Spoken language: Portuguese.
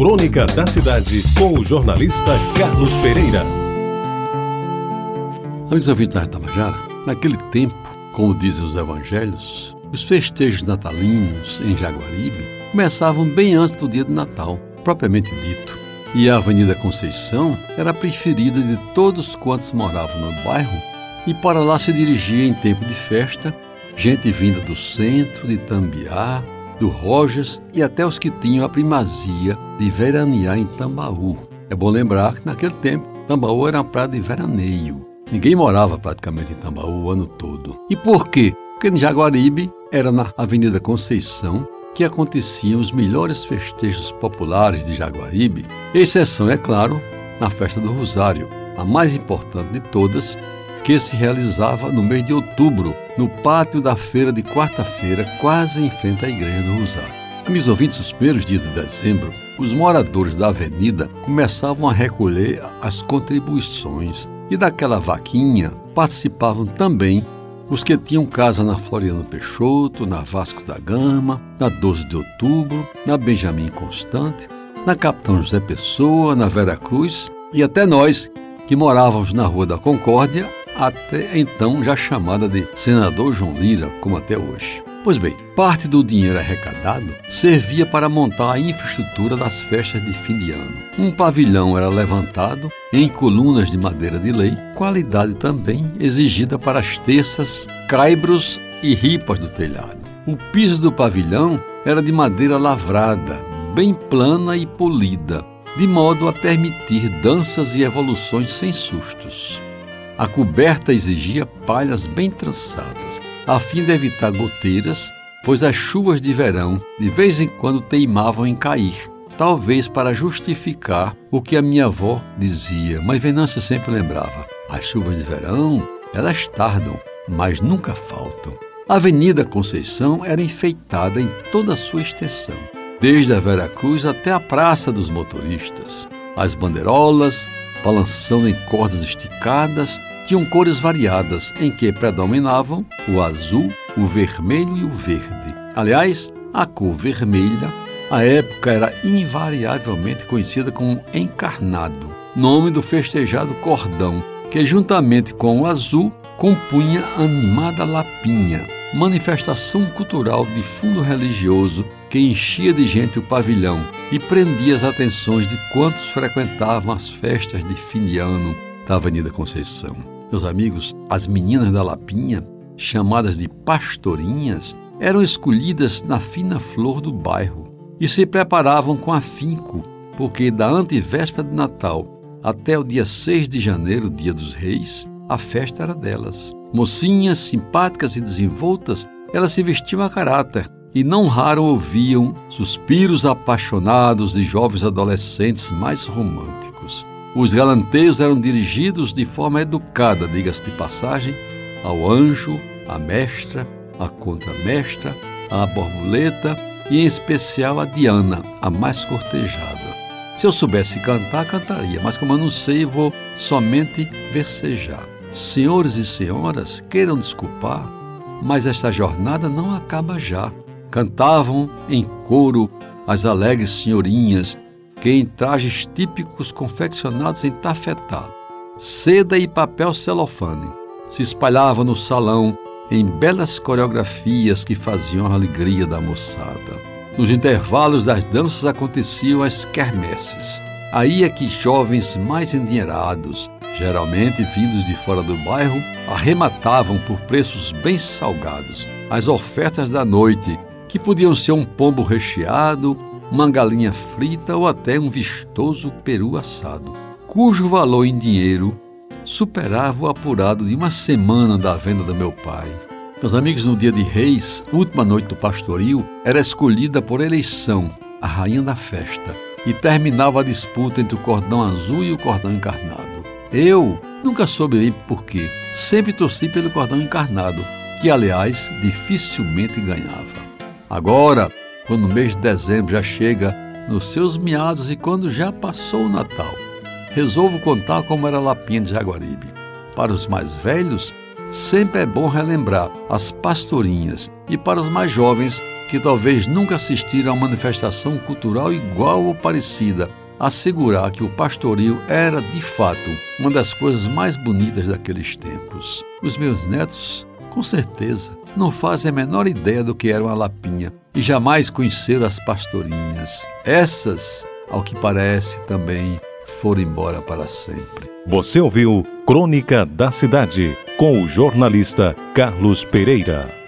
Crônica da Cidade, com o jornalista Carlos Pereira. Amigos ouvintes da Tabajara, naquele tempo, como dizem os evangelhos, os festejos natalinos em Jaguaribe começavam bem antes do dia de Natal, propriamente dito. E a Avenida Conceição era a preferida de todos quantos moravam no bairro, e para lá se dirigia em tempo de festa gente vinda do centro, de Tambiá, do Rojas e até os que tinham a primazia de veranear em Tambaú. É bom lembrar que naquele tempo Tambaú era uma praia de veraneio. Ninguém morava praticamente em Tambaú o ano todo. E por quê? Porque em Jaguaribe era na Avenida Conceição que aconteciam os melhores festejos populares de Jaguaribe, exceção, é claro, na festa do Rosário, a mais importante de todas, que se realizava no mês de outubro, no pátio da feira de quarta-feira, quase em frente à Igreja do Rosário. Amigos ouvintes, os primeiros dias de dezembro, os moradores da avenida começavam a recolher as contribuições e daquela vaquinha participavam também os que tinham casa na Floriano Peixoto, na Vasco da Gama, na 12 de Outubro, na Benjamin Constante, na Capitão José Pessoa, na Vera Cruz e até nós que morávamos na Rua da Concórdia até então já chamada de Senador João Lira, como até hoje. Pois bem, parte do dinheiro arrecadado servia para montar a infraestrutura das festas de fim de ano. Um pavilhão era levantado em colunas de madeira de lei, qualidade também exigida para as terças, caibros e ripas do telhado. O piso do pavilhão era de madeira lavrada, bem plana e polida, de modo a permitir danças e evoluções sem sustos. A coberta exigia palhas bem trançadas, a fim de evitar goteiras, pois as chuvas de verão de vez em quando teimavam em cair, talvez para justificar o que a minha avó dizia, mas Venância sempre lembrava: as chuvas de verão, elas tardam, mas nunca faltam. A Avenida Conceição era enfeitada em toda a sua extensão, desde a Vera Cruz até a Praça dos Motoristas. As bandeirolas, balançando em cordas esticadas, tinham cores variadas, em que predominavam o azul, o vermelho e o verde. Aliás, a cor vermelha, à época, era invariavelmente conhecida como encarnado, nome do festejado cordão, que juntamente com o azul compunha a animada lapinha, manifestação cultural de fundo religioso que enchia de gente o pavilhão e prendia as atenções de quantos frequentavam as festas de fim de ano da Avenida Conceição. Meus amigos, as meninas da Lapinha, chamadas de pastorinhas, eram escolhidas na fina flor do bairro e se preparavam com afinco, porque da antevéspera de Natal até o dia 6 de janeiro, dia dos reis, a festa era delas. Mocinhas, simpáticas e desenvoltas, elas se vestiam a caráter e não raro ouviam suspiros apaixonados de jovens adolescentes mais românticos. Os galanteios eram dirigidos de forma educada, diga-se de passagem, ao anjo, à mestra, à contramestra, à borboleta e em especial a Diana, a mais cortejada. Se eu soubesse cantar, cantaria, mas como eu não sei, vou somente versejar. Senhores e senhoras, queiram desculpar, mas esta jornada não acaba já. Cantavam em coro as alegres senhorinhas que em trajes típicos confeccionados em tafetá, seda e papel celofane, se espalhava no salão em belas coreografias que faziam a alegria da moçada. Nos intervalos das danças aconteciam as quermesses. Aí é que jovens mais endinheirados, geralmente vindos de fora do bairro, arrematavam por preços bem salgados as ofertas da noite, que podiam ser um pombo recheado, uma galinha frita ou até um vistoso peru assado, cujo valor em dinheiro superava o apurado de uma semana da venda do meu pai. Meus amigos, no dia de Reis, última noite do pastoril, era escolhida por eleição a rainha da festa e terminava a disputa entre o cordão azul e o cordão encarnado. Eu nunca soube bem porquê, sempre torci pelo cordão encarnado, que aliás dificilmente ganhava. Agora, quando o mês de dezembro já chega nos seus meados e quando já passou o Natal. Resolvo contar como era Lapinha de Jaguaribe. Para os mais velhos, sempre é bom relembrar as pastorinhas e para os mais jovens, que talvez nunca assistiram a manifestação cultural igual ou parecida, assegurar que o pastoril era, de fato, uma das coisas mais bonitas daqueles tempos. Os meus netos, com certeza, não fazem a menor ideia do que era uma lapinha e jamais conheceram as pastorinhas. Essas, ao que parece, também foram embora para sempre. Você ouviu Crônica da Cidade com o jornalista Carlos Pereira.